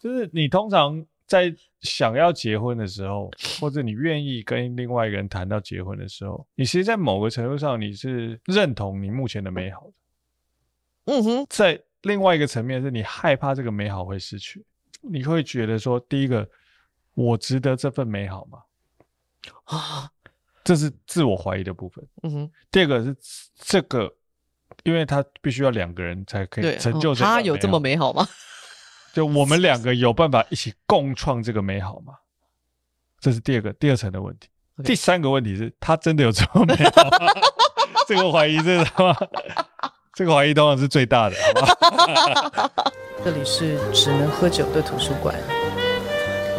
就是你通常在想要结婚的时候，或者你愿意跟另外一个人谈到结婚的时候，你其实，在某个程度上，你是认同你目前的美好的。嗯哼，在另外一个层面，是你害怕这个美好会失去，你会觉得说，第一个，我值得这份美好吗？啊，这是自我怀疑的部分。嗯哼，第二个是这个，因为他必须要两个人才可以成就这个。他有这么美好吗？就我们两个有办法一起共创这个美好吗？这是第二个第二层的问题。第三个问题是，他真的有这么美好吗？这个怀疑，这个吗？这个怀疑当然是最大的，好吧？这里是只能喝酒的图书馆，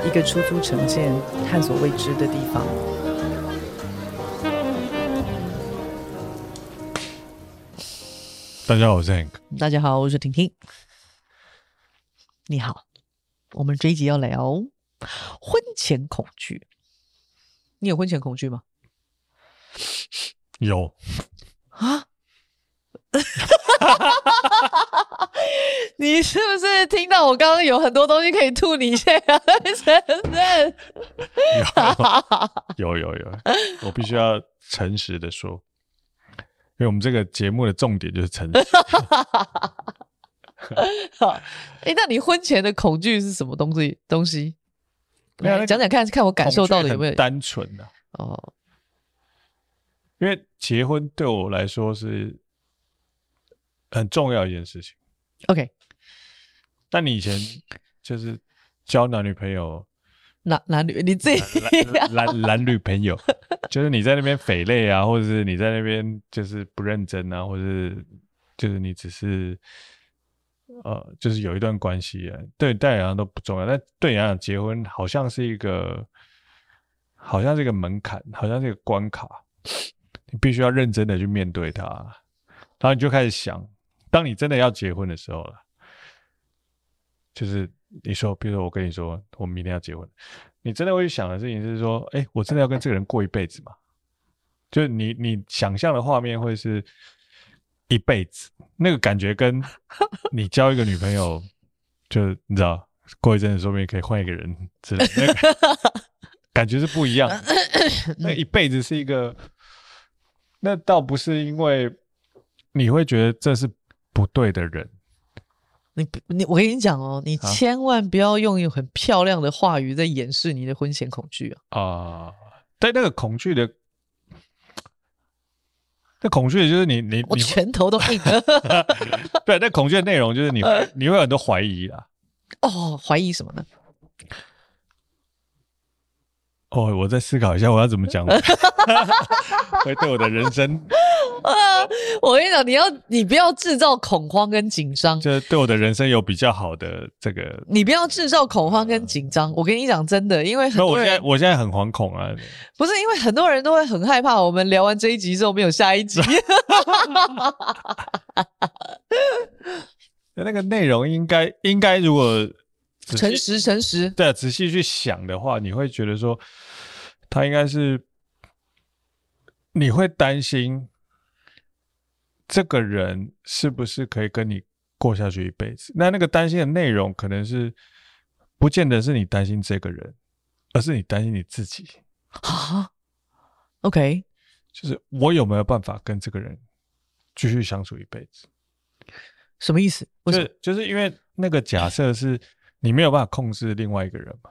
一个出租城建、探索未知的地方。大家好，我是 Hank。大家好，我是婷婷。你好，我们这一集要聊婚前恐惧。你有婚前恐惧吗？有啊。你是不是听到我刚刚有很多东西可以吐？你现在承认？有有有有，我必须要诚实的说，因为我们这个节目的重点就是诚实。好，哎，那你婚前的恐惧是什么东西？东西？讲讲看，看我感受到的有没有单纯的哦？因为结婚对我来说是。很重要一件事情，OK。但你以前就是交男女朋友，男男女你自己男男女朋友，就是你在那边匪类啊，或者是你在那边就是不认真啊，或者是就是你只是呃，就是有一段关系，对大家来讲都不重要，但对你来讲，结婚好像是一个，好像是一个门槛，好像是一个关卡，你必须要认真的去面对它，然后你就开始想。当你真的要结婚的时候了，就是你说，比如说我跟你说，我们明天要结婚，你真的会去想的事情是说，哎，我真的要跟这个人过一辈子吗？就是你你想象的画面会是一辈子，那个感觉跟 你交一个女朋友，就你知道，过一阵子说不定可以换一个人之类的，那个感觉是不一样。那一辈子是一个，那倒不是因为你会觉得这是。不对的人，你你我跟你讲哦，你千万不要用很漂亮的话语在掩饰你的婚前恐惧啊！啊，但那个恐惧的，那恐惧就是你你我拳头都硬了。对，那恐惧的内容就是你你会有很多怀疑啊。哦，怀疑什么呢？哦，我再思考一下，我要怎么讲？会对我的人生啊！我跟你讲，你要你不要制造恐慌跟紧张，就是对我的人生有比较好的这个。你不要制造恐慌跟紧张。我跟你讲，真的，因为很多人，我现在我现在很惶恐啊！不是因为很多人都会很害怕，我们聊完这一集之后没有下一集。那个内容应该应该如果。诚实，诚实。对啊，仔细去想的话，你会觉得说，他应该是，你会担心这个人是不是可以跟你过下去一辈子？那那个担心的内容，可能是不见得是你担心这个人，而是你担心你自己啊。OK，就是我有没有办法跟这个人继续相处一辈子？什么意思？为什么？就是就是因为那个假设是。你没有办法控制另外一个人嘛？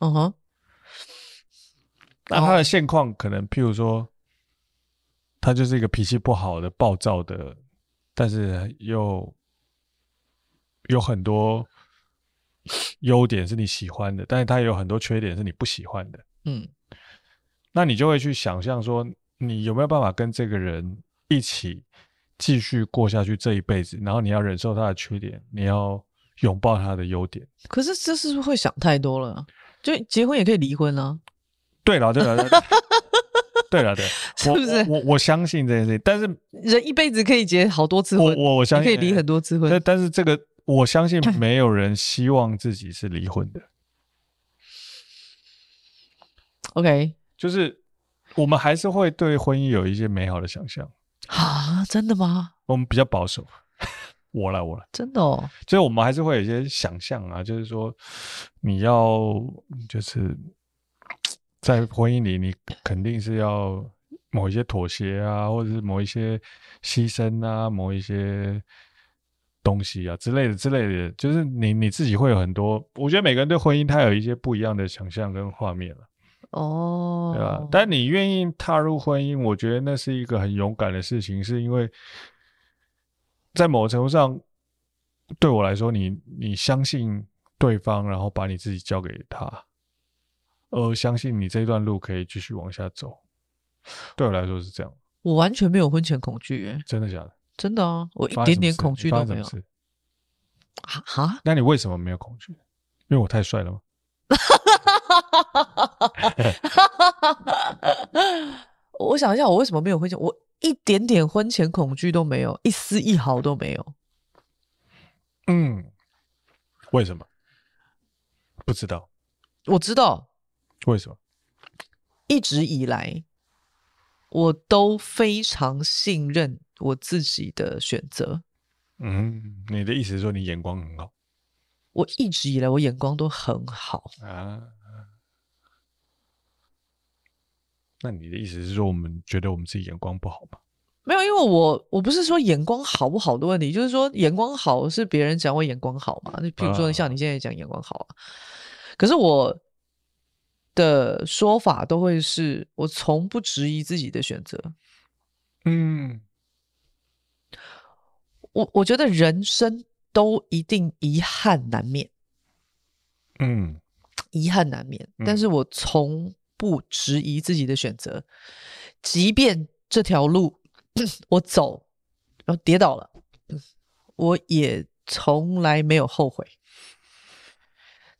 嗯哼。那他的现况可能，譬如说，他就是一个脾气不好的、暴躁的，但是又有很多优点是你喜欢的，但是他也有很多缺点是你不喜欢的。嗯。那你就会去想象说，你有没有办法跟这个人一起继续过下去这一辈子？然后你要忍受他的缺点，你要。拥抱他的优点，可是这是不是会想太多了？就结婚也可以离婚啊？对了，对了，对了，对，是不是？我我，相信这件事情，但是人一辈子可以结好多次婚，我我，我相信可以离很多次婚，但但是这个我相信 没有人希望自己是离婚的。OK，就是我们还是会对婚姻有一些美好的想象啊？真的吗？我们比较保守。我来我来，真的哦。就是我们还是会有一些想象啊，就是说你要就是在婚姻里，你肯定是要某一些妥协啊，或者是某一些牺牲啊，某一些东西啊之类的之类的，就是你你自己会有很多。我觉得每个人对婚姻他有一些不一样的想象跟画面了。哦，对吧？但你愿意踏入婚姻，我觉得那是一个很勇敢的事情，是因为在某程度上，对我来说，你你相信对方，然后把你自己交给他，而相信你这段路可以继续往下走。对我来说是这样。我完全没有婚前恐惧，哎，真的假的？真的啊，我一点点恐惧都没有。啊哈？那你为什么没有恐惧？因为我太帅了吗？我想一下，我为什么没有婚前？我一点点婚前恐惧都没有，一丝一毫都没有。嗯，为什么？不知道。我知道。为什么？一直以来，我都非常信任我自己的选择。嗯，你的意思是说你眼光很好？我一直以来我眼光都很好啊。那你的意思是说，我们觉得我们自己眼光不好吗？没有，因为我我不是说眼光好不好的问题，就是说眼光好是别人讲我眼光好嘛。那譬如说像你现在讲眼光好啊，可是我的说法都会是我从不质疑自己的选择。嗯，我我觉得人生都一定遗憾难免。嗯，遗憾难免，但是我从不质疑自己的选择，即便这条路 我走，然后跌倒了，我也从来没有后悔。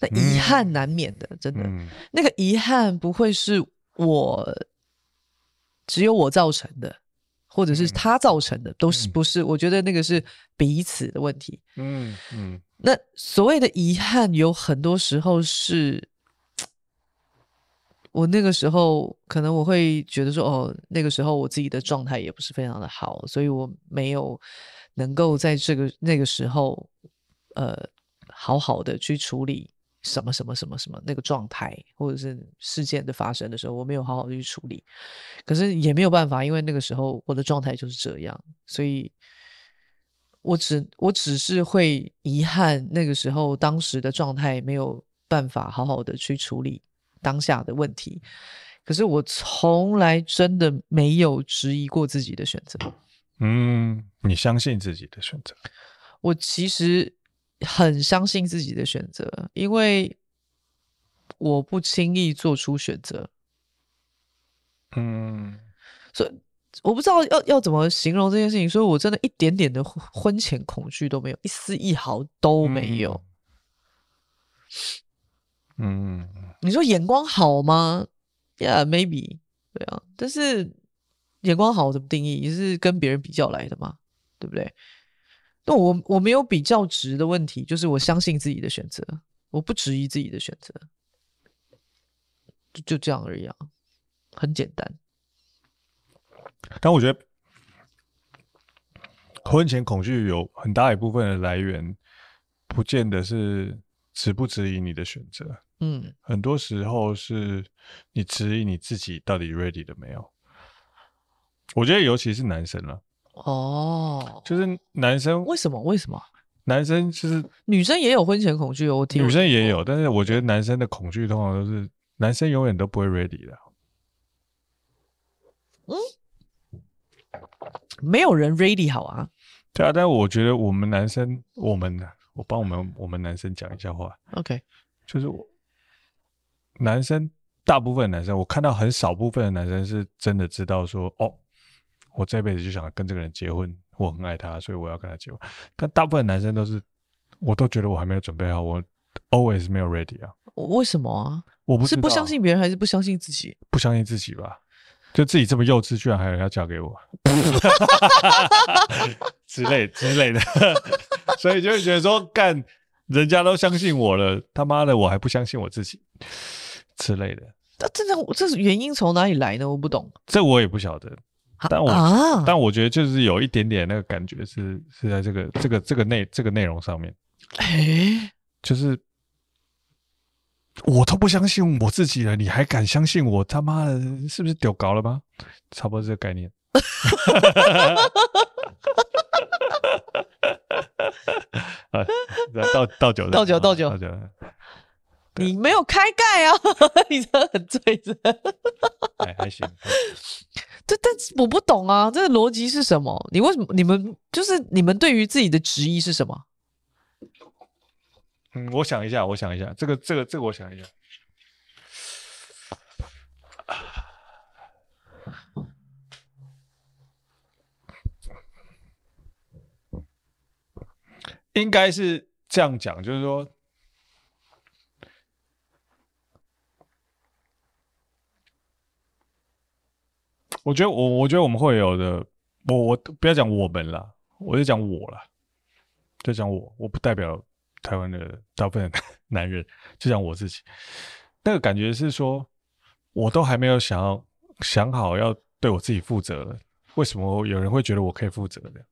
那遗憾难免的，真的，嗯、那个遗憾不会是我只有我造成的，或者是他造成的，都是不是？我觉得那个是彼此的问题。嗯嗯。那所谓的遗憾，有很多时候是。我那个时候可能我会觉得说，哦，那个时候我自己的状态也不是非常的好，所以我没有能够在这个那个时候，呃，好好的去处理什么什么什么什么那个状态，或者是事件的发生的时候，我没有好好的去处理。可是也没有办法，因为那个时候我的状态就是这样，所以我只我只是会遗憾那个时候当时的状态没有办法好好的去处理。当下的问题，可是我从来真的没有质疑过自己的选择。嗯，你相信自己的选择？我其实很相信自己的选择，因为我不轻易做出选择。嗯，所以我不知道要要怎么形容这件事情，所以我真的一点点的婚前恐惧都没有，一丝一毫都没有。嗯。嗯你说眼光好吗？Yeah，maybe，对啊。但是眼光好怎么定义？也是跟别人比较来的嘛，对不对？那我我没有比较值的问题，就是我相信自己的选择，我不质疑自己的选择，就就这样而已啊，很简单。但我觉得婚前恐惧有很大一部分的来源，不见得是质不质疑你的选择。嗯，很多时候是你质疑你自己到底 ready 了没有？我觉得尤其是男生了。哦，就是男生为什么？为什么？男生就是女生也有婚前恐惧哦，我听女生也有，但是我觉得男生的恐惧通常都是男生永远都不会 ready 的。嗯，没有人 ready 好啊。对啊，但我觉得我们男生，我们我帮我们我们男生讲一下话。OK，就是我。男生，大部分男生，我看到很少部分的男生是真的知道说，哦，我这辈子就想跟这个人结婚，我很爱他，所以我要跟他结婚。但大部分男生都是，我都觉得我还没有准备好，我 always 没有 ready 啊。为什么啊？我不是不相信别人，还是不相信自己？不相信自己吧，就自己这么幼稚，居然还有人要嫁给我 之类之类的，所以就会觉得说，干，人家都相信我了，他妈的，我还不相信我自己。之类的，那真的这是原因从哪里来呢？我不懂，这我也不晓得。但我、啊、但我觉得就是有一点点那个感觉是是在这个这个这个内这个内容上面，哎，就是我都不相信我自己了，你还敢相信我？他妈的，是不是丢搞了吗？差不多这个概念。啊，倒倒酒，倒酒，倒酒，倒酒。你没有开盖啊？你真的很醉着。还还行。对，但是我不懂啊，这个逻辑是什么？你为什么？你们就是你们对于自己的质疑是什么？嗯，我想一下，我想一下，这个，这个，这个，我想一下。应该是这样讲，就是说。我觉得我我觉得我们会有的，我我不要讲我们了，我就讲我了，就讲我，我不代表台湾的大部分 男人，就讲我自己。那个感觉是说，我都还没有想要想好要对我自己负责了，为什么有人会觉得我可以负责的？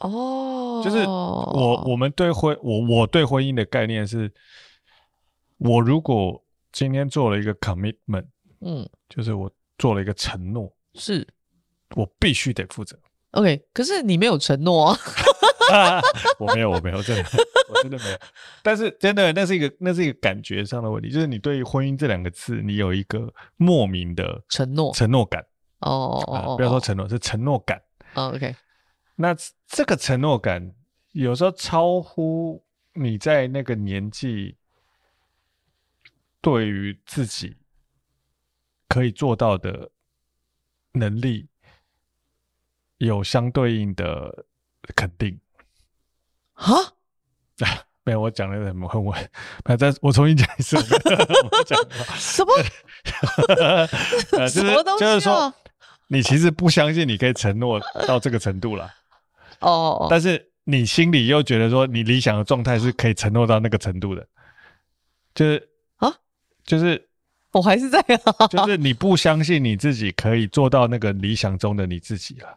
哦，就是我我们对婚我我对婚姻的概念是，我如果今天做了一个 commitment。嗯，就是我做了一个承诺，是我必须得负责。OK，可是你没有承诺啊？我没有，我没有，真的，我真的没有。但是真的，那是一个，那是一个感觉上的问题，就是你对于婚姻这两个字，你有一个莫名的承诺，承诺感。哦哦，不要说承诺，是承诺感。哦，OK，那这个承诺感有时候超乎你在那个年纪对于自己。可以做到的能力，有相对应的肯定？啊，没有，我讲的很很稳。那再我重新讲一次，我讲什么？呃，就是就是说，你其实不相信你可以承诺到这个程度了。哦，但是你心里又觉得说，你理想的状态是可以承诺到那个程度的，就是啊，就是。我还是在啊，就是你不相信你自己可以做到那个理想中的你自己了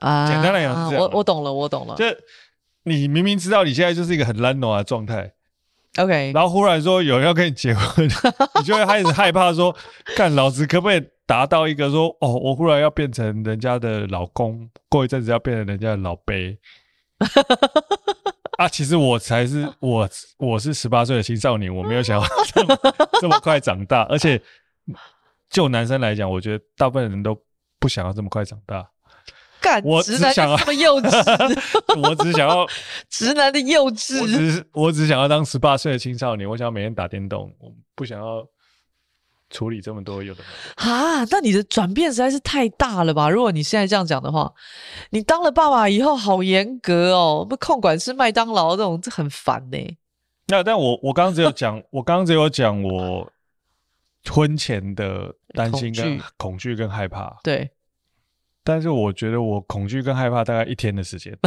啊。简单来讲是这样，我我懂了，我懂了。就你明明知道你现在就是一个很懒惰的状态，OK，然后忽然说有人要跟你结婚，你就会开始害怕说，看老子可不可以达到一个说，哦，我忽然要变成人家的老公，过一阵子要变成人家的老辈。啊，其实我才是我，我是十八岁的青少年，我没有想要 这么这么快长大，而且就男生来讲，我觉得大部分人都不想要这么快长大。干，我只想要这么幼稚，我只想要直男的幼稚，我只我只想要当十八岁的青少年，我想要每天打电动，我不想要。处理这么多有的啊，那你的转变实在是太大了吧？如果你现在这样讲的话，你当了爸爸以后好严格哦，不控管吃麦当劳这种，这很烦呢。那但我我刚刚只有讲，我刚刚只有讲我婚前的担心跟恐惧跟害怕，对。但是我觉得我恐惧跟害怕大概一天的时间。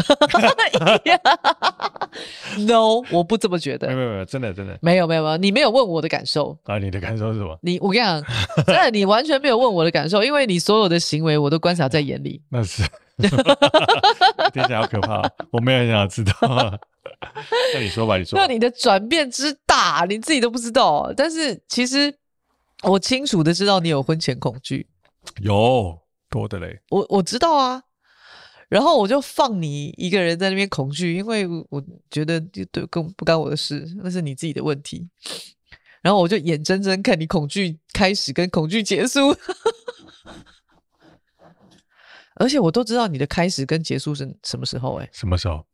No，我不这么觉得。没有没有没有，真的真的没有没有没有，你没有问我的感受啊？你的感受是什么？你我跟你讲，真的你完全没有问我的感受，因为你所有的行为我都观察在眼里。那是，听起来好可怕，我没有很想知道。那你说吧，你说。那你的转变之大，你自己都不知道。但是其实我清楚的知道你有婚前恐惧，有。多的嘞，我我知道啊，然后我就放你一个人在那边恐惧，因为我觉得就对，跟不干我的事，那是你自己的问题。然后我就眼睁睁看你恐惧开始跟恐惧结束，而且我都知道你的开始跟结束是什么时候？哎，什么时候？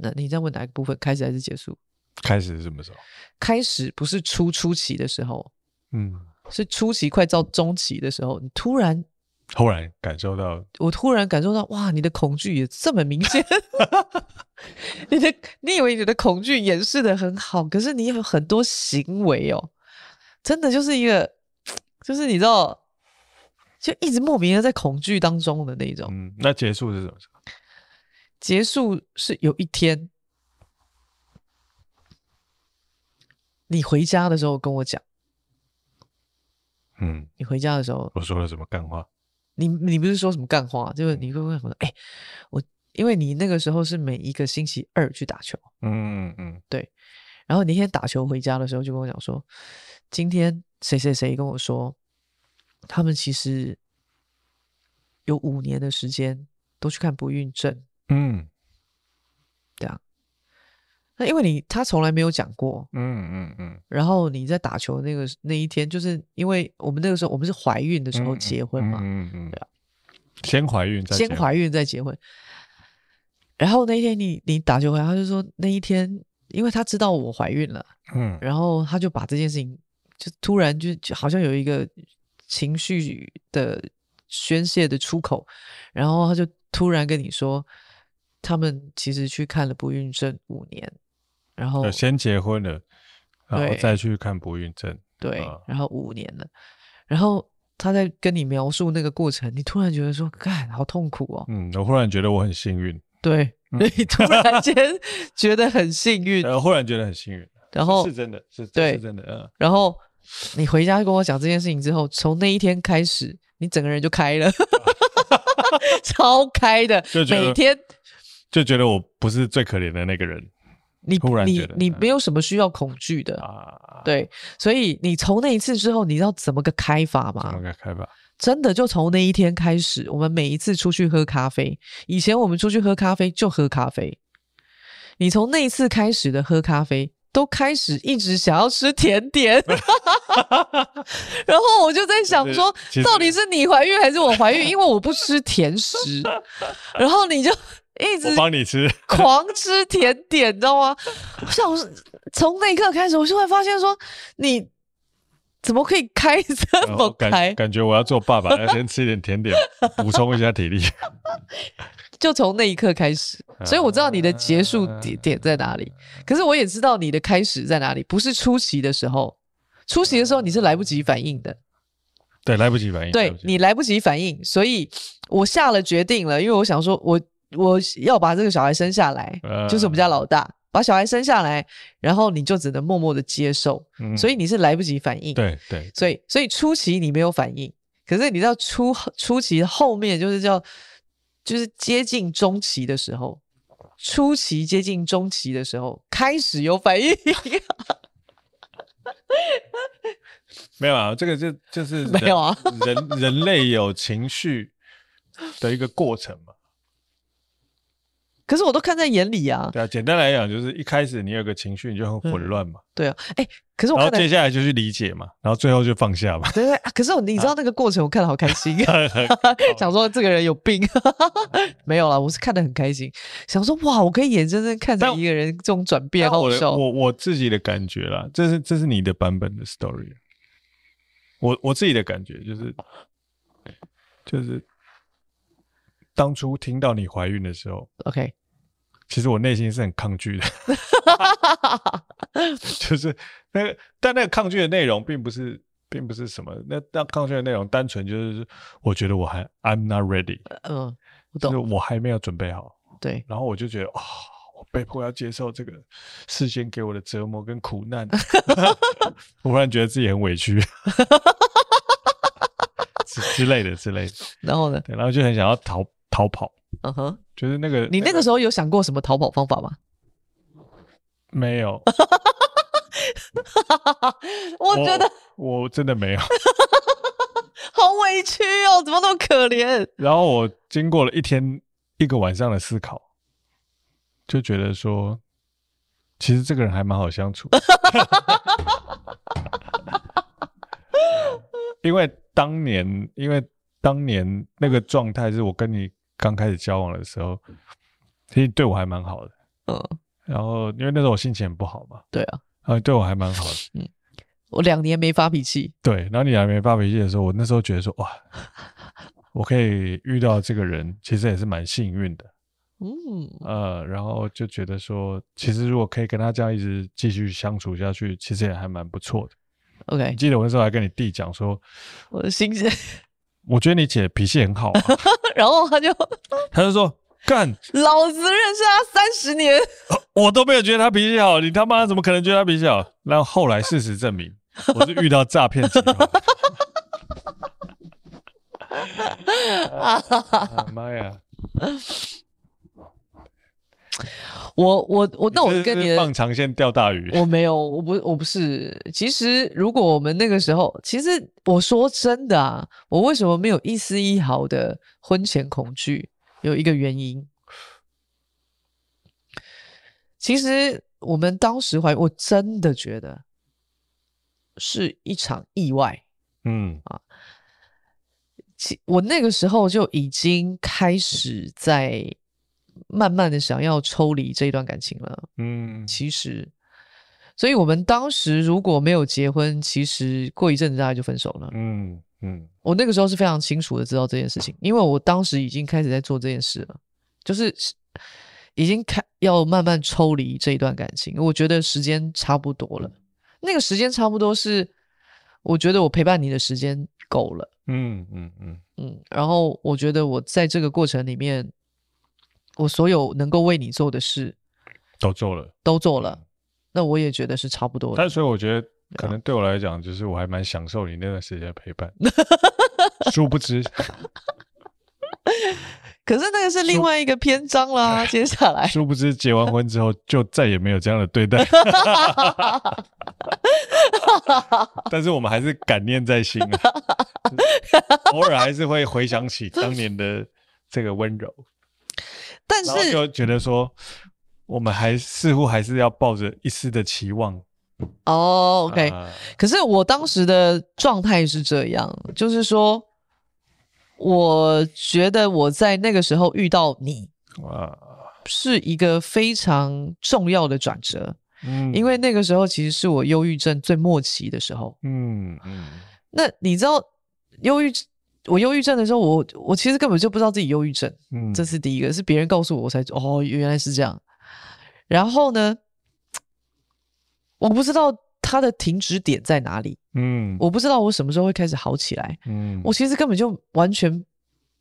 那你在问哪一个部分？开始还是结束？开始是什么时候？开始不是初初期的时候，嗯，是初期快到中期的时候，你突然。突然感受到，我突然感受到，哇，你的恐惧也这么明显。你的，你以为你的恐惧掩饰的很好，可是你有很多行为哦，真的就是一个，就是你知道，就一直莫名的在恐惧当中的那种。嗯，那结束是什么？结束是有一天，你回家的时候跟我讲。嗯，你回家的时候，我说了什么干话？你你不是说什么干话？就是你会问我说，哎、欸，我因为你那个时候是每一个星期二去打球，嗯嗯嗯，对。然后那天打球回家的时候，就跟我讲说，今天谁谁谁跟我说，他们其实有五年的时间都去看不孕症。嗯，对啊。那因为你他从来没有讲过，嗯嗯嗯。然后你在打球那个那一天，就是因为我们那个时候我们是怀孕的时候结婚嘛，嗯嗯，嗯，对啊。先怀孕再先怀孕再结婚。然后那一天你你打球回来，他就说那一天。因为他知道我怀孕了，嗯，然后他就把这件事情就突然就就好像有一个情绪的宣泄的出口，然后他就突然跟你说，他们其实去看了不孕症五年，然后先结婚了，然后再去看不孕症，对，然后五年了，然后他在跟你描述那个过程，你突然觉得说，干，好痛苦哦，嗯，我忽然觉得我很幸运，对。你突然间 觉得很幸运，呃，忽然觉得很幸运，然后是真的，是对，是真的，嗯。然后你回家跟我讲这件事情之后，从那一天开始，你整个人就开了，超开的，每天就觉得我不是最可怜的那个人。你你你没有什么需要恐惧的啊，对，所以你从那一次之后，你知道怎么个开法吗？怎么个开法？真的就从那一天开始，我们每一次出去喝咖啡，以前我们出去喝咖啡就喝咖啡。你从那一次开始的喝咖啡，都开始一直想要吃甜点。然后我就在想说，到底是你怀孕还是我怀孕？因为我不吃甜食。然后你就一直帮你吃，狂吃甜点，你知道吗？我想从那一刻开始，我就会发现说你。怎么可以开这么开？感，感觉我要做爸爸，要先吃一点甜点，补充一下体力。就从那一刻开始，所以我知道你的结束点点在哪里。可是我也知道你的开始在哪里，不是出席的时候。出席的时候你是来不及反应的，对，来不及反应。对，你来不及反应，所以我下了决定了，因为我想说我，我我要把这个小孩生下来，就是我们家老大。把小孩生下来，然后你就只能默默的接受，嗯、所以你是来不及反应。对对，所以所以初期你没有反应，可是你知道初初期后面就是叫就是接近中期的时候，初期接近中期的时候开始有反应。没有啊，这个就就是没有啊，人人类有情绪的一个过程嘛。可是我都看在眼里啊。对啊，简单来讲就是一开始你有个情绪，你就很混乱嘛。对啊，哎，可是我然后接下来就去理解嘛，然后最后就放下嘛。对对，可是你知道那个过程，我看的好开心，想说这个人有病。没有啦，我是看得很开心，想说哇，我可以眼睁睁看着一个人这种转变，好笑。我我自己的感觉啦，这是这是你的版本的 story。我我自己的感觉就是就是。当初听到你怀孕的时候，OK，其实我内心是很抗拒的，就是那个，但那个抗拒的内容并不是，并不是什么，那那抗拒的内容单纯就是，我觉得我还 I'm not ready，嗯，我懂，就是我还没有准备好，对，然后我就觉得，哦，我被迫要接受这个事先给我的折磨跟苦难，我忽然觉得自己很委屈。之类的之类的，然后呢？对，然后就很想要逃。逃跑，嗯哼，就是那个。你那个时候有想过什么逃跑方法吗？没有。我觉得我，我真的没有。好委屈哦，怎么那么可怜？然后我经过了一天一个晚上的思考，就觉得说，其实这个人还蛮好相处。因为当年，因为当年那个状态是我跟你。刚开始交往的时候，其实对我还蛮好的。嗯，然后因为那时候我心情很不好嘛。对啊，然后对我还蛮好的。嗯，我两年没发脾气。对，然后你两年没发脾气的时候，我那时候觉得说，哇，我可以遇到这个人，其实也是蛮幸运的。嗯，呃，然后就觉得说，其实如果可以跟他这样一直继续相处下去，其实也还蛮不错的。OK，记得我那时候还跟你弟讲说，我的心情。我觉得你姐脾气很好，然后他就 他就说干，老子认识他三十年，我都没有觉得他脾气好，你他妈怎么可能觉得他脾气好？那后来事实证明，我是遇到诈骗集团。啊妈呀！我我我，那我跟你放长线钓大鱼，我没有，我不我不是。其实如果我们那个时候，其实我说真的啊，我为什么没有一丝一毫的婚前恐惧？有一个原因，其实我们当时怀，我真的觉得是一场意外。嗯啊，其我那个时候就已经开始在。慢慢的想要抽离这一段感情了，嗯，其实，所以我们当时如果没有结婚，其实过一阵子大家就分手了，嗯嗯，我那个时候是非常清楚的知道这件事情，因为我当时已经开始在做这件事了，就是已经开要慢慢抽离这一段感情，我觉得时间差不多了，那个时间差不多是，我觉得我陪伴你的时间够了，嗯嗯嗯。嗯，然后我觉得我在这个过程里面。我所有能够为你做的事，都做了，都做了。那我也觉得是差不多的。但所以我觉得，可能对我来讲，就是我还蛮享受你那段时间的陪伴。殊不知，可是那个是另外一个篇章啦。接下来，殊不知结完婚之后，就再也没有这样的对待。但是我们还是感念在心啊，偶尔还是会回想起当年的这个温柔。但是就觉得说，我们还似乎还是要抱着一丝的期望。哦，OK。可是我当时的状态是这样，就是说，我觉得我在那个时候遇到你，哇，是一个非常重要的转折。嗯，因为那个时候其实是我忧郁症最末期的时候。嗯嗯。那你知道忧郁？我忧郁症的时候，我我其实根本就不知道自己忧郁症，嗯，这是第一个，是别人告诉我，我才哦，原来是这样。然后呢，我不知道它的停止点在哪里，嗯，我不知道我什么时候会开始好起来，嗯，我其实根本就完全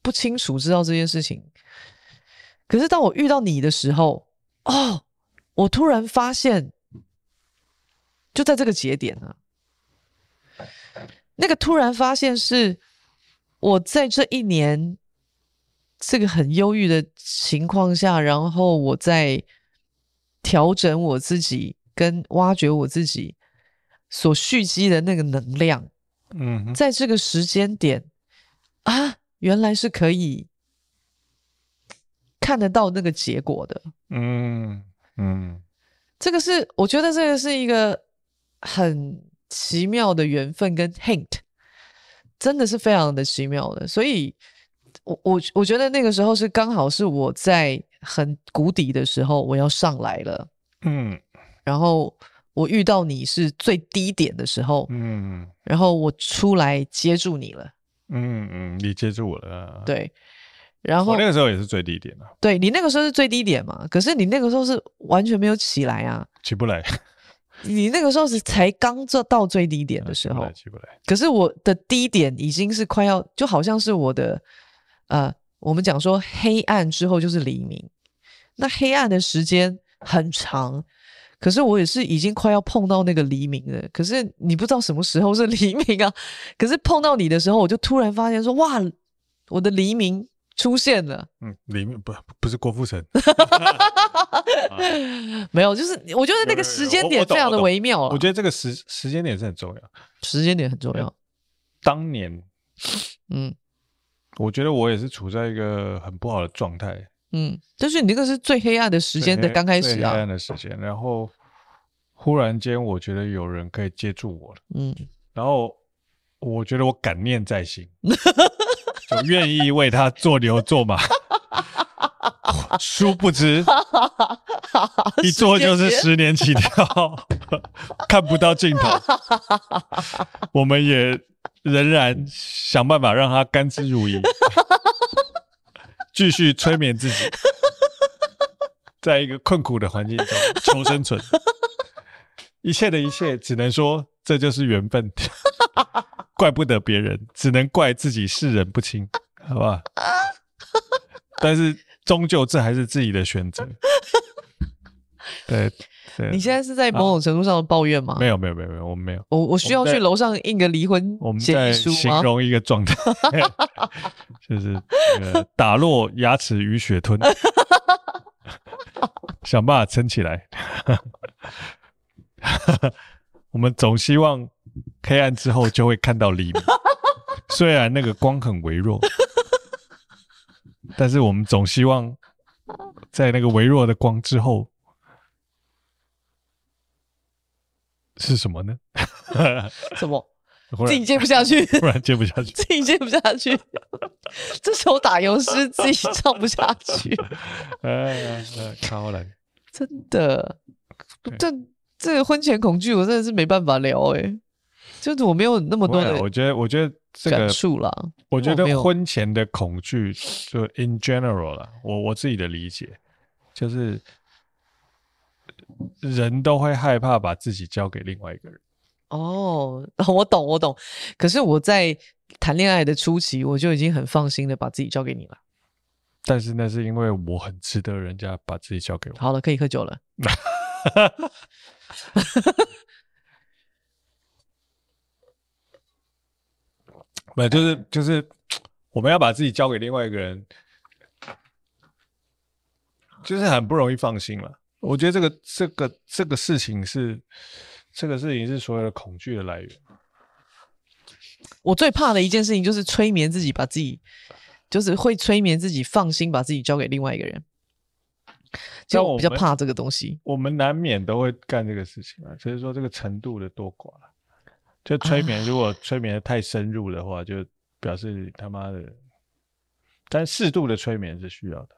不清楚知道这件事情。可是当我遇到你的时候，哦，我突然发现，就在这个节点呢，那个突然发现是。我在这一年这个很忧郁的情况下，然后我在调整我自己，跟挖掘我自己所蓄积的那个能量，嗯，在这个时间点啊，原来是可以看得到那个结果的，嗯嗯，这个是我觉得这个是一个很奇妙的缘分跟 hint。真的是非常的奇妙的，所以我我我觉得那个时候是刚好是我在很谷底的时候，我要上来了，嗯，然后我遇到你是最低点的时候，嗯，然后我出来接住你了，嗯嗯，你接住我了，啊，对，然后我那个时候也是最低点啊，对，你那个时候是最低点嘛，可是你那个时候是完全没有起来啊，起不来。你那个时候是才刚做到最低点的时候，起不来可是我的低点已经是快要，就好像是我的，呃，我们讲说黑暗之后就是黎明，那黑暗的时间很长，可是我也是已经快要碰到那个黎明了，可是你不知道什么时候是黎明啊，可是碰到你的时候，我就突然发现说，哇，我的黎明。出现了，嗯，里面不不是郭富城，没有，就是我觉得那个时间点非常的微妙。我觉得这个时时间点是很重要，时间点很重要。当年，嗯，我觉得我也是处在一个很不好的状态，嗯，但是你那个是最黑暗的时间的刚开始啊，黑暗的时间，然后忽然间我觉得有人可以接住我了，嗯，然后我觉得我感念在心。就愿意为他做牛做马，殊不知一做就是十年起跳，看不到尽头。我们也仍然想办法让他甘之如饴，继续催眠自己，在一个困苦的环境中求生存。一切的一切，只能说这就是缘分。怪不得别人，只能怪自己世人不清，好吧？但是终究这还是自己的选择。对，对你现在是在某种程度上的抱怨吗？没有没有没有没有，我们没有。我我需要去楼上印个离婚我们在形容一个状态，就是打落牙齿与血吞，想办法撑起来。我们总希望黑暗之后就会看到黎明，虽然那个光很微弱，但是我们总希望在那个微弱的光之后是什么呢？什么？自己接不下去，突然接不下去，自己接不下去，这首打油诗自己唱不下去。哎，超难，真的，这。这个婚前恐惧，我真的是没办法聊哎、欸，就是我没有那么多的，我觉得，我觉得这个感触啦。我觉得婚前的恐惧，就 in general 了，我我自己的理解，就是人都会害怕把自己交给另外一个人。哦，我懂，我懂。可是我在谈恋爱的初期，我就已经很放心的把自己交给你了。但是那是因为我很值得人家把自己交给我。好了，可以喝酒了。没就是就是，我们要把自己交给另外一个人，就是很不容易放心了。我觉得这个这个这个事情是，这个事情是所有的恐惧的来源。我最怕的一件事情就是催眠自己，把自己就是会催眠自己放心把自己交给另外一个人。就我比较怕这个东西，我们难免都会干这个事情啊。所以说这个程度的多寡，就催眠，如果催眠的太深入的话，就表示他妈的。但适度的催眠是需要的。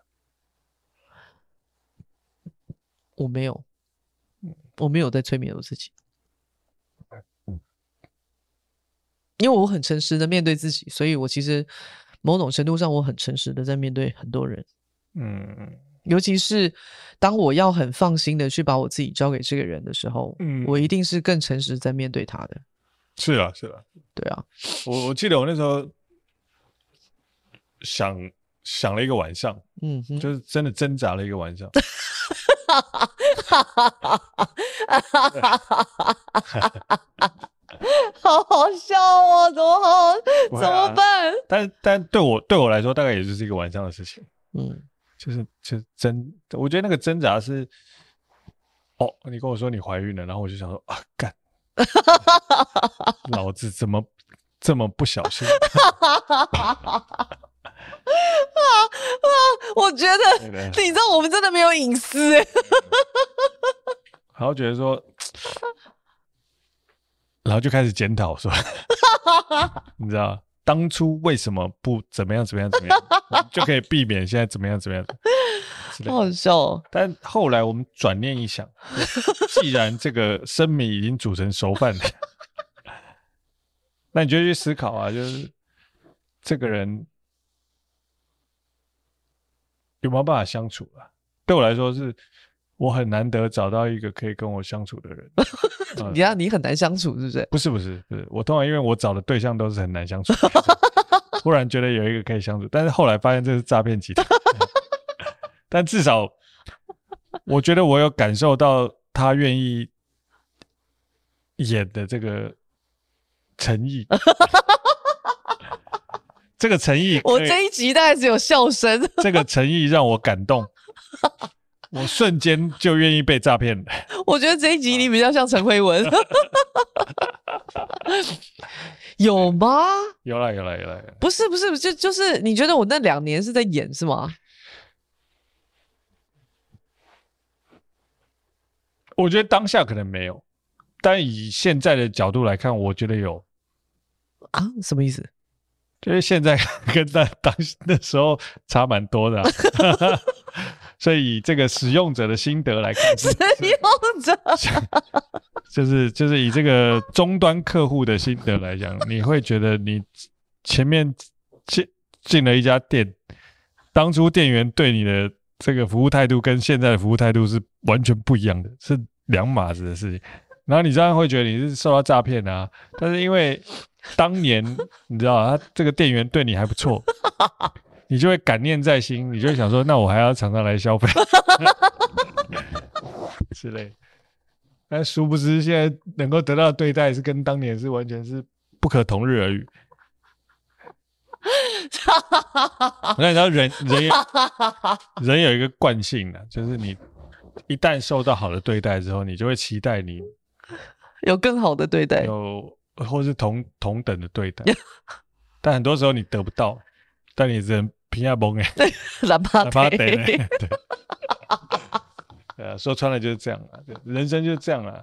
我没有，我没有在催眠我自己，因为我很诚实的面对自己，所以我其实某种程度上我很诚实的在面对很多人。嗯。尤其是当我要很放心的去把我自己交给这个人的时候，嗯，我一定是更诚实在面对他的。是啊，是啊，对啊。我我记得我那时候想想了一个晚上，嗯哼，就是真的挣扎了一个晚上。哈哈哈哈哈哈！好好笑哦，怎么好？怎么办？但但对我对我来说，大概也就是一个晚上的事情。嗯。就是，就是挣，我觉得那个挣扎是，哦，你跟我说你怀孕了，然后我就想说啊，干，老子怎么这么不小心？我觉得，你知道我们真的没有隐私哎，然后觉得说，然后就开始检讨说，你知道。当初为什么不怎么样怎么样怎么样，就可以避免现在怎么样怎么样？好笑哦。但后来我们转念一想，既然这个生米已经煮成熟饭了，那你就去思考啊，就是这个人有没有办法相处啊？对我来说是。我很难得找到一个可以跟我相处的人。你要你很难相处，是不是？不是不是不是，我通常因为我找的对象都是很难相处，突然觉得有一个可以相处，但是后来发现这是诈骗集团。但至少我觉得我有感受到他愿意演的这个诚意。这个诚意，我这一集大概只有笑声。这个诚意让我感动。我瞬间就愿意被诈骗了。我觉得这一集你比较像陈慧文，有吗？有啦有啦有啦。不是不是，就就是你觉得我那两年是在演是吗？我觉得当下可能没有，但以现在的角度来看，我觉得有。啊？什么意思？就是现在 跟当当那时候差蛮多的啊。所以以这个使用者的心得来看，使用者就是就是以这个终端客户的心得来讲，你会觉得你前面进进了一家店，当初店员对你的这个服务态度跟现在的服务态度是完全不一样的，是两码子的事情。然后你这样会觉得你是受到诈骗啊，但是因为当年你知道他这个店员对你还不错。你就会感念在心，你就会想说，那我还要常常来消费之类。但殊不知现在能够得到的对待是跟当年是完全是不可同日而语。那你知道人人有人有一个惯性呢，就是你一旦受到好的对待之后，你就会期待你 有更好的对待，有或是同同等的对待。但很多时候你得不到，但你只能拼下崩哎，哪怕得对，呃 啊，说穿了就是这样啊，人生就是这样啊，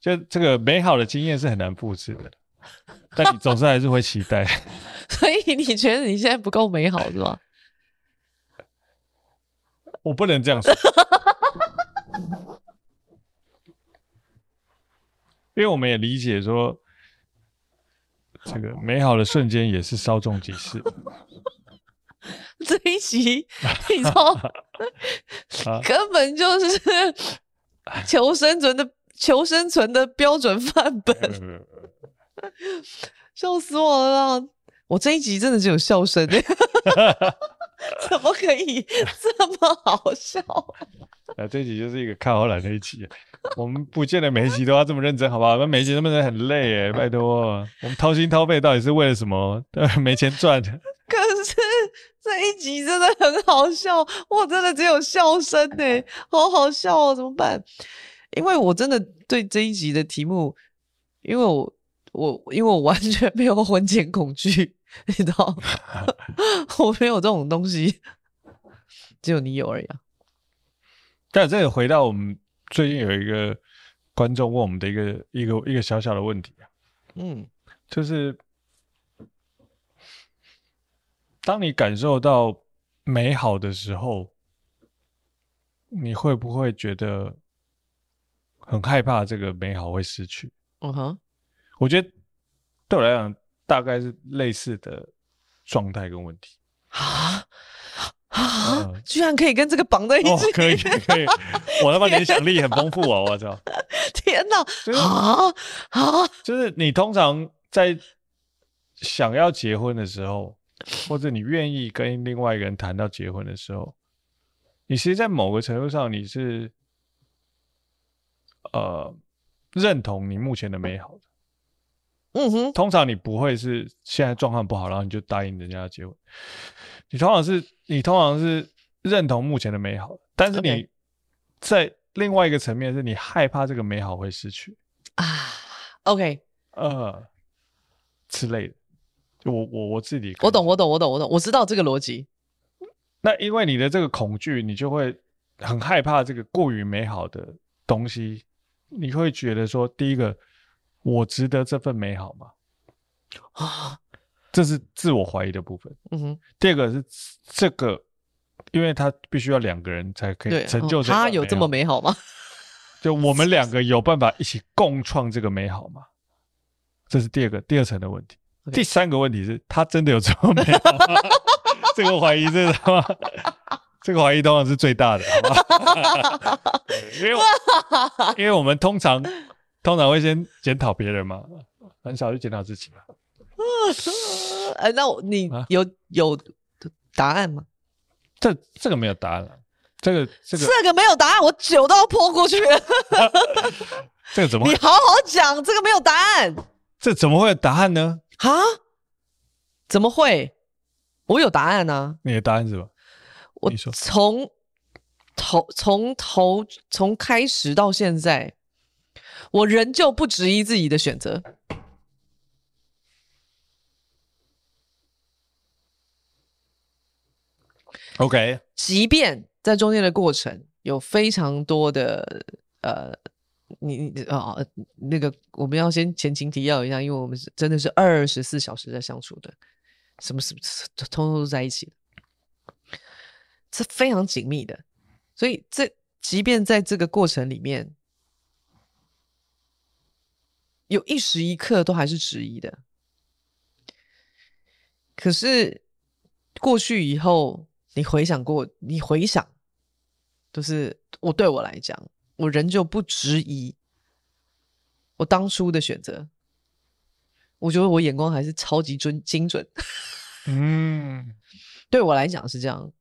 就这个美好的经验是很难复制的，但你总是还是会期待。所以你觉得你现在不够美好是吧？我不能这样说，因为我们也理解说，这个美好的瞬间也是稍纵即逝。这一集你知道，根本就是求生存的求生存的标准范本，笑死我了！我这一集真的只有笑声，怎么可以 这么好笑？啊，这一集就是一个看好懒的一集。我们不见得每一集都要这么认真，好不好？我们每一集都不能很累哎，拜托。我们掏心掏肺到底是为了什么？对，没钱赚。可是这一集真的很好笑，我真的只有笑声哎，好好笑哦，怎么办？因为我真的对这一集的题目，因为我。我因为我完全没有婚前恐惧，你知道，我没有这种东西，只有你有而已啊。但这个回到我们最近有一个观众问我们的一个一个一个小小的问题啊，嗯，就是当你感受到美好的时候，你会不会觉得很害怕这个美好会失去？嗯哼。我觉得对我来讲，大概是类似的状态跟问题啊啊！居然可以跟这个绑在一起，哦、可以可以！我他妈联想力很丰富啊！我操！天哪！就是啊啊！就是你通常在想要结婚的时候，或者你愿意跟另外一个人谈到结婚的时候，你其实，在某个程度上，你是呃认同你目前的美好的。嗯哼，通常你不会是现在状况不好，然后你就答应人家要结婚。你通常是，你通常是认同目前的美好，但是你在另外一个层面是你害怕这个美好会失去啊。OK，呃，之类的。就我我我自己，我懂我懂我懂我懂，我知道这个逻辑。那因为你的这个恐惧，你就会很害怕这个过于美好的东西，你会觉得说，第一个。我值得这份美好吗？啊，这是自我怀疑的部分。嗯哼。第二个是这个，因为他必须要两个人才可以成就这个。他有这么美好吗？就我们两个有办法一起共创这个美好吗？这是第二个第二层的问题。第三个问题是他真的有这么美好吗？这个怀疑是什么？这个怀疑当然是最大的，好吧？因为因为我们通常。通常会先检讨别人嘛，很少去检讨自己嘛。哎，那你有、啊、有答案吗？这这个没有答案了，这个这个这个没有答案，我酒都要泼过去了。这个怎么会？你好好讲，这个没有答案。这怎么会有答案呢？啊？怎么会？我有答案呢、啊。你的答案是什么？我从头从头从开始到现在。我仍旧不质疑自己的选择。OK，即便在中间的过程有非常多的呃，你啊、哦，那个我们要先前情提要一下，因为我们是真的是二十四小时在相处的，什么什么通通都在一起，是非常紧密的。所以这即便在这个过程里面。有一时一刻都还是质疑的，可是过去以后，你回想过，你回想，就是我对我来讲，我仍旧不质疑我当初的选择。我觉得我眼光还是超级准精准。嗯，对我来讲是这样。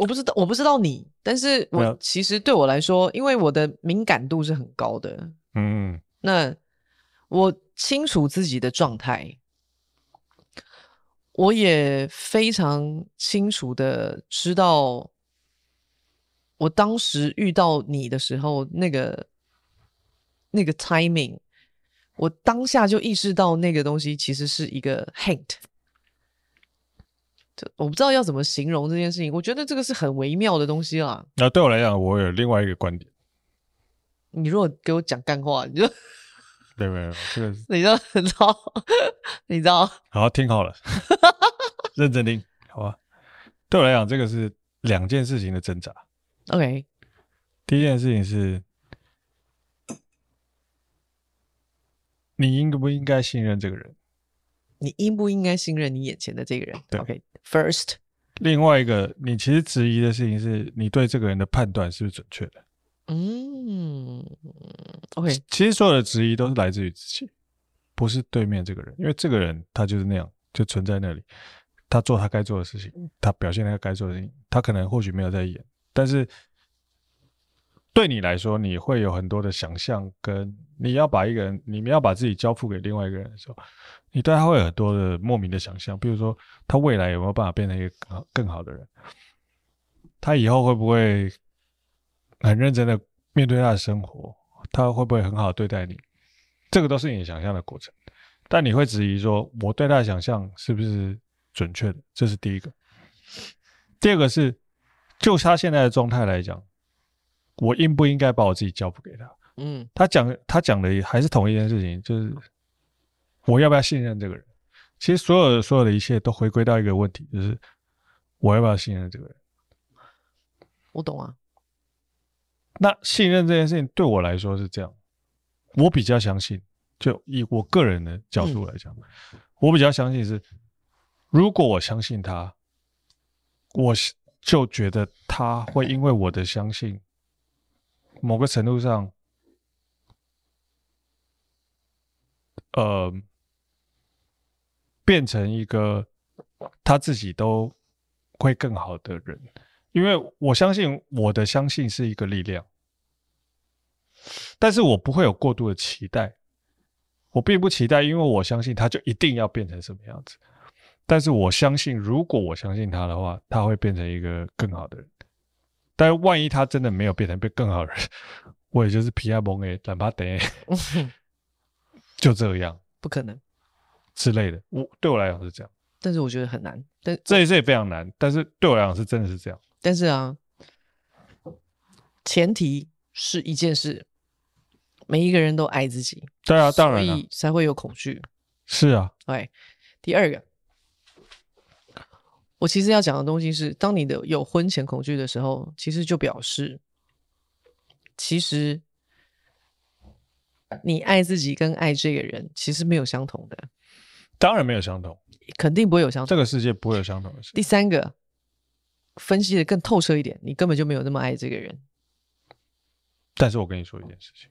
我不知道，我不知道你，但是我其实对我来说，因为我的敏感度是很高的，嗯，那我清楚自己的状态，我也非常清楚的知道，我当时遇到你的时候，那个那个 timing，我当下就意识到那个东西其实是一个 hint。我不知道要怎么形容这件事情，我觉得这个是很微妙的东西啦。那对我来讲，我有另外一个观点。你如果给我讲干话，你就 对没有这个，你知道，你知道，你知道，好听好了，认真听，好吧？对我来讲，这个是两件事情的挣扎。OK，第一件事情是，你应不应该信任这个人？你应不应该信任你眼前的这个人？，OK，First，另外一个，你其实质疑的事情是你对这个人的判断是不是准确的？嗯，OK，其实所有的质疑都是来自于自己，不是对面这个人，因为这个人他就是那样，就存在那里，他做他该做的事情，他表现他该做的事情，他可能或许没有在演，但是。对你来说，你会有很多的想象，跟你要把一个人，你们要把自己交付给另外一个人的时候，你对他会有很多的莫名的想象，比如说他未来有没有办法变成一个更好更好的人，他以后会不会很认真的面对他的生活，他会不会很好对待你，这个都是你想象的过程，但你会质疑说，我对他的想象是不是准确的？这是第一个。第二个是，就他现在的状态来讲。我应不应该把我自己交付给他？嗯，他讲他讲的还是同一件事情，就是我要不要信任这个人？其实所有的所有的一切都回归到一个问题，就是我要不要信任这个人？我懂啊。那信任这件事情对我来说是这样，我比较相信，就以我个人的角度来讲，嗯，我比较相信是，如果我相信他，我就觉得他会因为我的相信。某个程度上，呃，变成一个他自己都会更好的人，因为我相信我的相信是一个力量，但是我不会有过度的期待，我并不期待，因为我相信他就一定要变成什么样子，但是我相信，如果我相信他的话，他会变成一个更好的人。但万一他真的没有变成变更好的人，我也就是皮亚蒙诶，懒巴等，就这样，不可能之类的。我对我来讲是这样，但是我觉得很难。但这一次也非常难，但是对我来讲是真的是这样。但是啊，前提是一件事，每一个人都爱自己。对啊，当然了，所以才会有恐惧。是啊，对。第二个。我其实要讲的东西是，当你的有婚前恐惧的时候，其实就表示，其实你爱自己跟爱这个人其实没有相同的。当然没有相同，肯定不会有相同。这个世界不会有相同的事。第三个，分析的更透彻一点，你根本就没有那么爱这个人。但是我跟你说一件事情，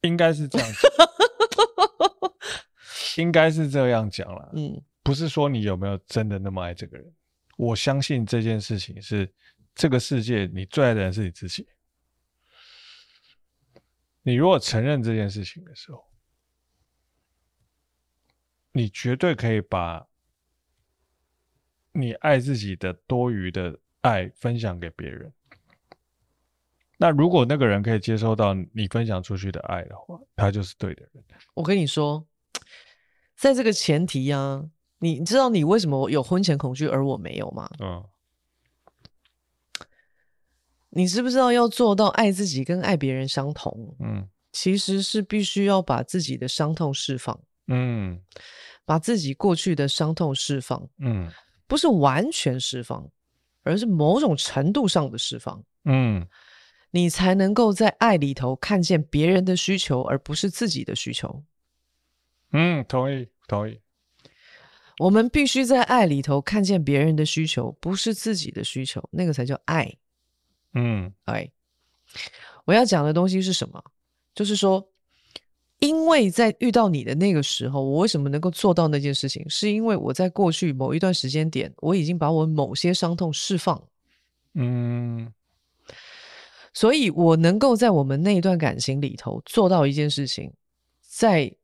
应该是这样子。应该是这样讲了，嗯，不是说你有没有真的那么爱这个人。我相信这件事情是这个世界你最爱的人是你自己。你如果承认这件事情的时候，你绝对可以把你爱自己的多余的爱分享给别人。那如果那个人可以接收到你分享出去的爱的话，他就是对的人。我跟你说。在这个前提啊，你知道你为什么有婚前恐惧而我没有吗？嗯，你知不知道要做到爱自己跟爱别人相同？嗯，其实是必须要把自己的伤痛释放，嗯，把自己过去的伤痛释放，嗯，不是完全释放，而是某种程度上的释放，嗯，你才能够在爱里头看见别人的需求，而不是自己的需求。嗯，同意，同意。我们必须在爱里头看见别人的需求，不是自己的需求，那个才叫爱。嗯，哎，我要讲的东西是什么？就是说，因为在遇到你的那个时候，我为什么能够做到那件事情？是因为我在过去某一段时间点，我已经把我某些伤痛释放。嗯，所以我能够在我们那一段感情里头做到一件事情，在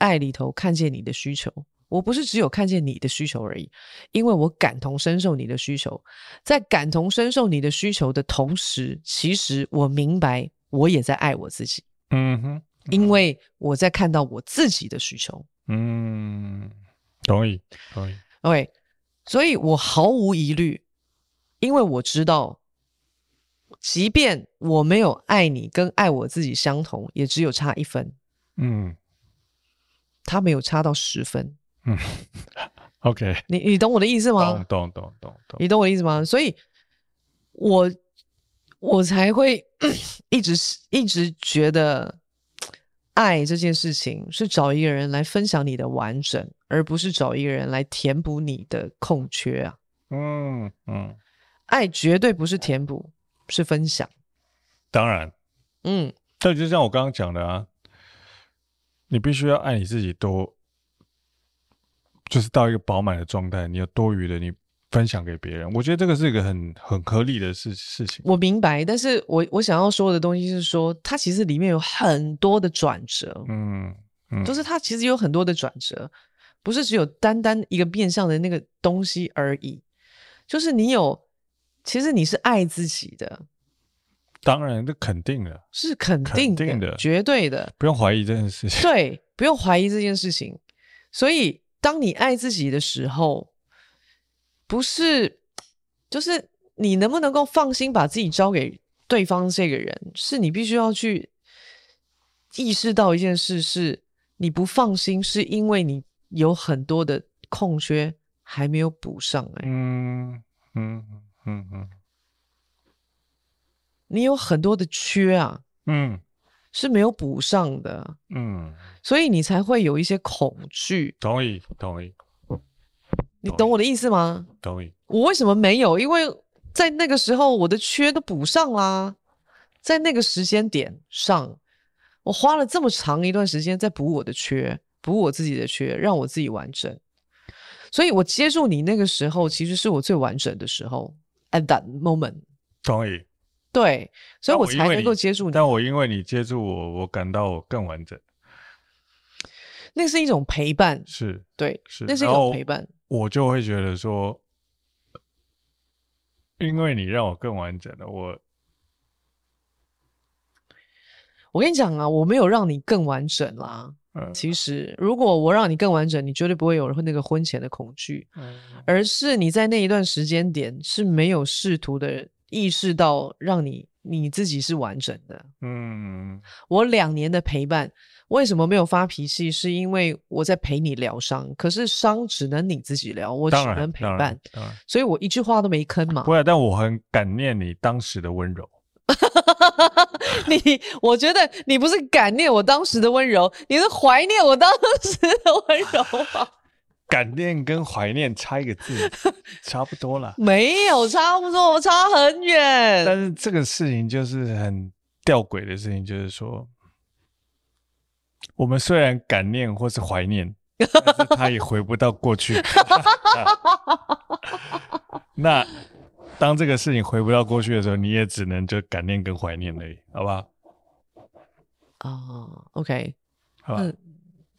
爱里头看见你的需求。我不是只有看见你的需求而已，因为我感同身受你的需求。在感同身受你的需求的同时，其实我明白我也在爱我自己。嗯哼。因为我在看到我自己的需求，嗯，同意，同意，OK，所以我毫无疑虑，因为我知道，即便我没有爱你跟爱我自己相同，也只有差一分，嗯，他没有差到十分，嗯，OK，你你懂我的意思吗？懂懂懂懂懂，你懂我的意思吗？所以我我才会 一直一直觉得。爱这件事情是找一个人来分享你的完整，而不是找一个人来填补你的空缺啊。嗯嗯，爱绝对不是填补，是分享。当然，嗯，这就像我刚刚讲的啊，你必须要爱你自己多，就是到一个饱满的状态，你有多余的你。分享给别人，我觉得这个是一个很很合理的事事情。我明白，但是我我想要说的东西是说，它其实里面有很多的转折，嗯嗯，就是它其实有很多的转折，不是只有单单一个变相的那个东西而已。就是你有，其实你是爱自己的，当然，这肯定的，是肯定的，肯定的，绝对的，不用怀疑这件事情。对，不用怀疑这件事情。所以，当你爱自己的时候。不是，就是你能不能够放心把自己交给对方这个人，是你必须要去意识到一件事：是你不放心，是因为你有很多的空缺还没有补上来。嗯嗯嗯嗯，你有很多的缺啊，嗯，是没有补上的，嗯，所以你才会有一些恐惧。同意，同意。你懂我的意思吗？同意。我为什么没有？因为在那个时候，我的缺都补上啦。在那个时间点上，我花了这么长一段时间在补我的缺，补我自己的缺，让我自己完整。所以我接住你那个时候，其实是我最完整的时候。At that moment，同意。对，所以我才能够接住你。但我因为你接住我，我感到我更完整。那是一种陪伴，是对，是，那是一种陪伴。我就会觉得说，因为你让我更完整了。我，我跟你讲啊，我没有让你更完整啦。嗯，其实如果我让你更完整，你绝对不会有那个婚前的恐惧。嗯，而是你在那一段时间点是没有试图的意识到让你你自己是完整的。嗯，我两年的陪伴。为什么没有发脾气？是因为我在陪你疗伤，可是伤只能你自己疗，我只能陪伴，所以我一句话都没吭嘛。不会，但我很感念你当时的温柔。你，我觉得你不是感念我当时的温柔，你是怀念我当时的温柔吧？感念跟怀念差一个字，差不多了。没有，差不多，差很远。但是这个事情就是很吊诡的事情，就是说。我们虽然感念或是怀念，但是他也回不到过去。那当这个事情回不到过去的时候，你也只能就感念跟怀念而已，好不好？哦、uh,，OK，好吧。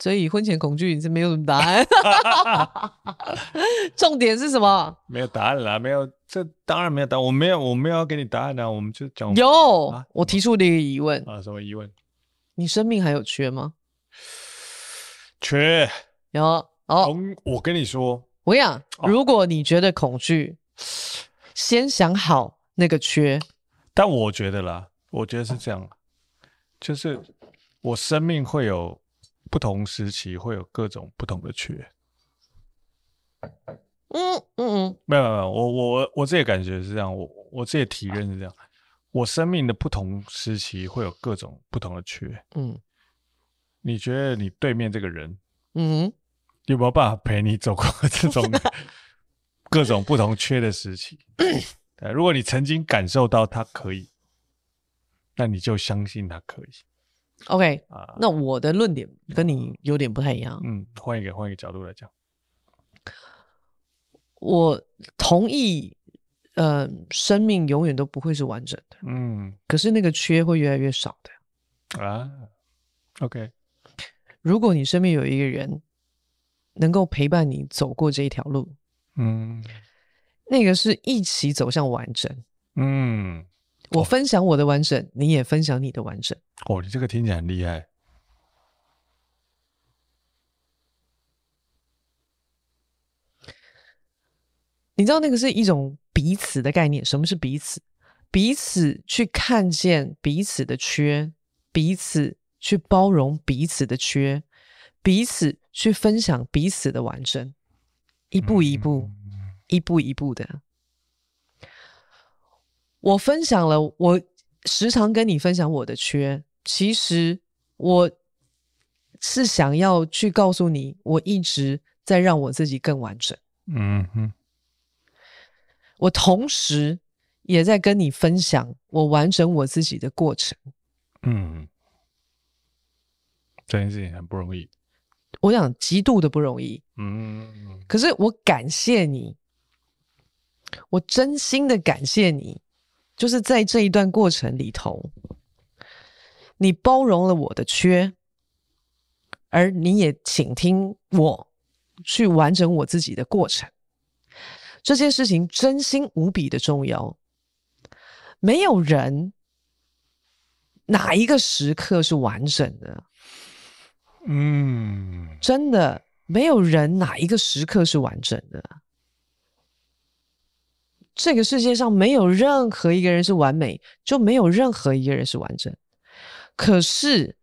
所以婚前恐惧是没有什么答案。重点是什么？没有答案啦，没有，这当然没有答案。我没有，我没有要给你答案啊。我们就讲有、啊，我提出了一个疑问啊，什么疑问？你生命还有缺吗？缺有哦，我跟你说，我跟你讲，如果你觉得恐惧，先想好那个缺。但我觉得啦，我觉得是这样，就是我生命会有不同时期，会有各种不同的缺。嗯嗯嗯，没有没有，我我我自己感觉是这样，我我自己体认是这样，我生命的不同时期会有各种不同的缺。嗯。你觉得你对面这个人，嗯，有没有办法陪你走过 这种 各种不同缺的时期？对，如果你曾经感受到他可以，那你就相信他可以。OK，啊，那我的论点跟你有点不太一样。嗯，换一个换一个角度来讲，我同意，呃，生命永远都不会是完整的。嗯，可是那个缺会越来越少的。啊，OK，如果你身边有一个人能够陪伴你走过这一条路，嗯，那个是一起走向完整。嗯，我分享我的完整，你也分享你的完整。哦，你这个听起来很厉害。你知道那个是一种彼此的概念。什么是彼此？彼此去看见彼此的缺，彼此去包容彼此的缺，彼此去分享彼此的完整，一步一步，嗯、一步一步的。我分享了，我时常跟你分享我的缺，其实我是想要去告诉你，我一直在让我自己更完整。嗯哼。我同时也在跟你分享我完整我自己的过程。嗯，这件事情很不容易。我想极度的不容易。嗯，可是我感谢你，我真心的感谢你，就是在这一段过程里头，你包容了我的缺，而你也倾听我去完整我自己的过程。这件事情真心无比的重要，没有人哪一个时刻是完整的，嗯，真的没有人哪一个时刻是完整的。这个世界上没有任何一个人是完美，就没有任何一个人是完整。可是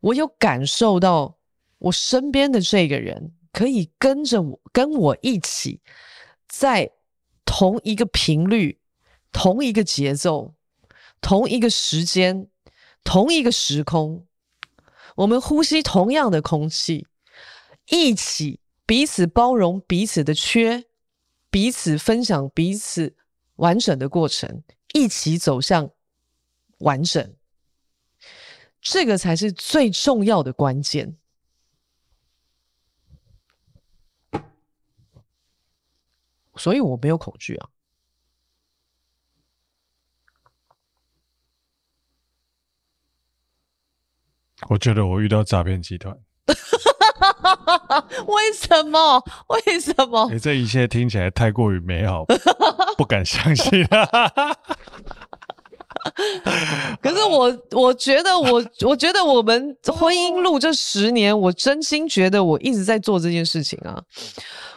我有感受到，我身边的这个人可以跟着我，跟我一起。在同一个频率、同一个节奏、同一个时间、同一个时空，我们呼吸同样的空气，一起彼此包容彼此的缺，彼此分享彼此完整的过程，一起走向完整。这个才是最重要的关键。所以我没有恐惧啊！我觉得我遇到诈骗集团。为什么？为什么？欸，这一切听起来太过于美好，不敢相信啊。可是我，我觉得我，我觉得我们婚姻路这十年，我真心觉得我一直在做这件事情啊。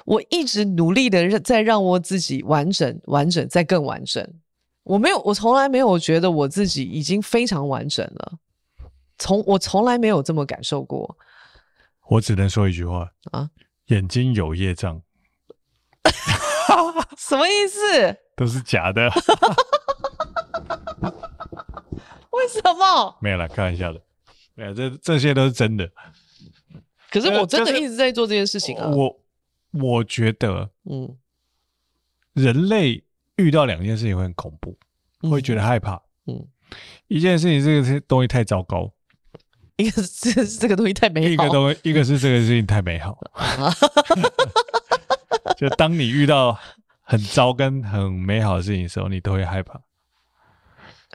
我一直努力的在让我自己完整、完整再更完整。我没有，我从来没有觉得我自己已经非常完整了。从我从来没有这么感受过。我只能说一句话啊：眼睛有业障。什么意思？都是假的。为什么？没有啦，开玩笑的。没有，这这些都是真的。可是我真的一直在做这件事情啊。我。我觉得，嗯，人类遇到两件事情会很恐怖，嗯、会觉得害怕。嗯，一件事情，这个东西太糟糕；一个 是这个东西太美好；一个东西，一个是这个事情太美好。就当你遇到很糟跟很美好的事情的时候，你都会害怕。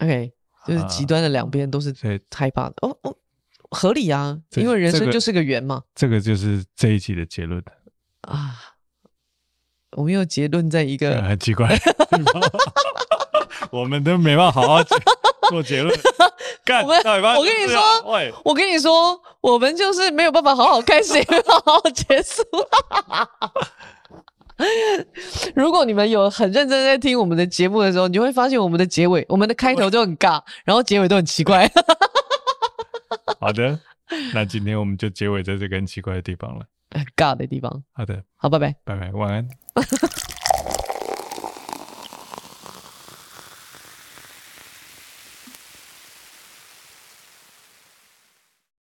OK，就是极端的两边都是害怕的。啊、哦哦，合理啊，因为人生就是个圆嘛。这个就是这一集的结论。啊，我们又结论在一个、嗯、很奇怪，我们都没办法好好做结论。干，我我跟你说，我跟你说，我们就是没有办法好好开始，好好结束。如果你们有很认真在听我们的节目的时候，你就会发现我们的结尾，我们的开头就很尬，然后结尾都很奇怪。好的，那今天我们就结尾在这个很奇怪的地方了。尬的地方。好的，好，拜拜，拜拜，晚安。